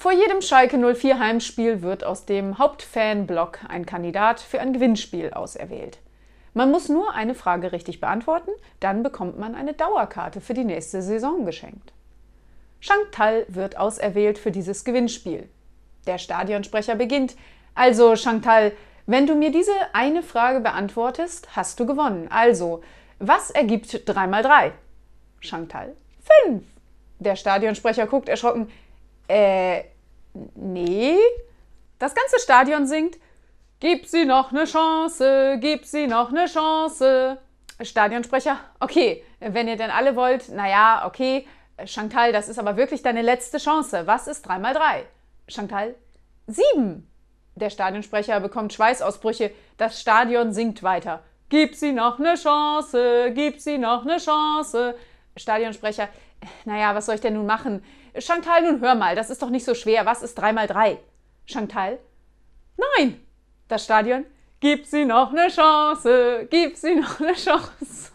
Vor jedem Schalke 04 Heimspiel wird aus dem Hauptfanblock ein Kandidat für ein Gewinnspiel auserwählt. Man muss nur eine Frage richtig beantworten, dann bekommt man eine Dauerkarte für die nächste Saison geschenkt. Chantal wird auserwählt für dieses Gewinnspiel. Der Stadionsprecher beginnt. Also, Chantal, wenn du mir diese eine Frage beantwortest, hast du gewonnen. Also, was ergibt 3 mal 3? Chantal, 5. Der Stadionsprecher guckt erschrocken. Äh, nee. Das ganze Stadion singt. Gib sie noch eine Chance, gib sie noch eine Chance. Stadionsprecher, okay, wenn ihr denn alle wollt, naja, okay. Chantal, das ist aber wirklich deine letzte Chance. Was ist 3 mal 3? Chantal, 7. Der Stadionsprecher bekommt Schweißausbrüche. Das Stadion singt weiter. Gib sie noch eine Chance, gib sie noch eine Chance. Stadionsprecher, naja, was soll ich denn nun machen? Chantal, nun hör mal, das ist doch nicht so schwer. Was ist 3 mal 3? Chantal, nein. Das Stadion, gib sie noch eine Chance, gib sie noch eine Chance.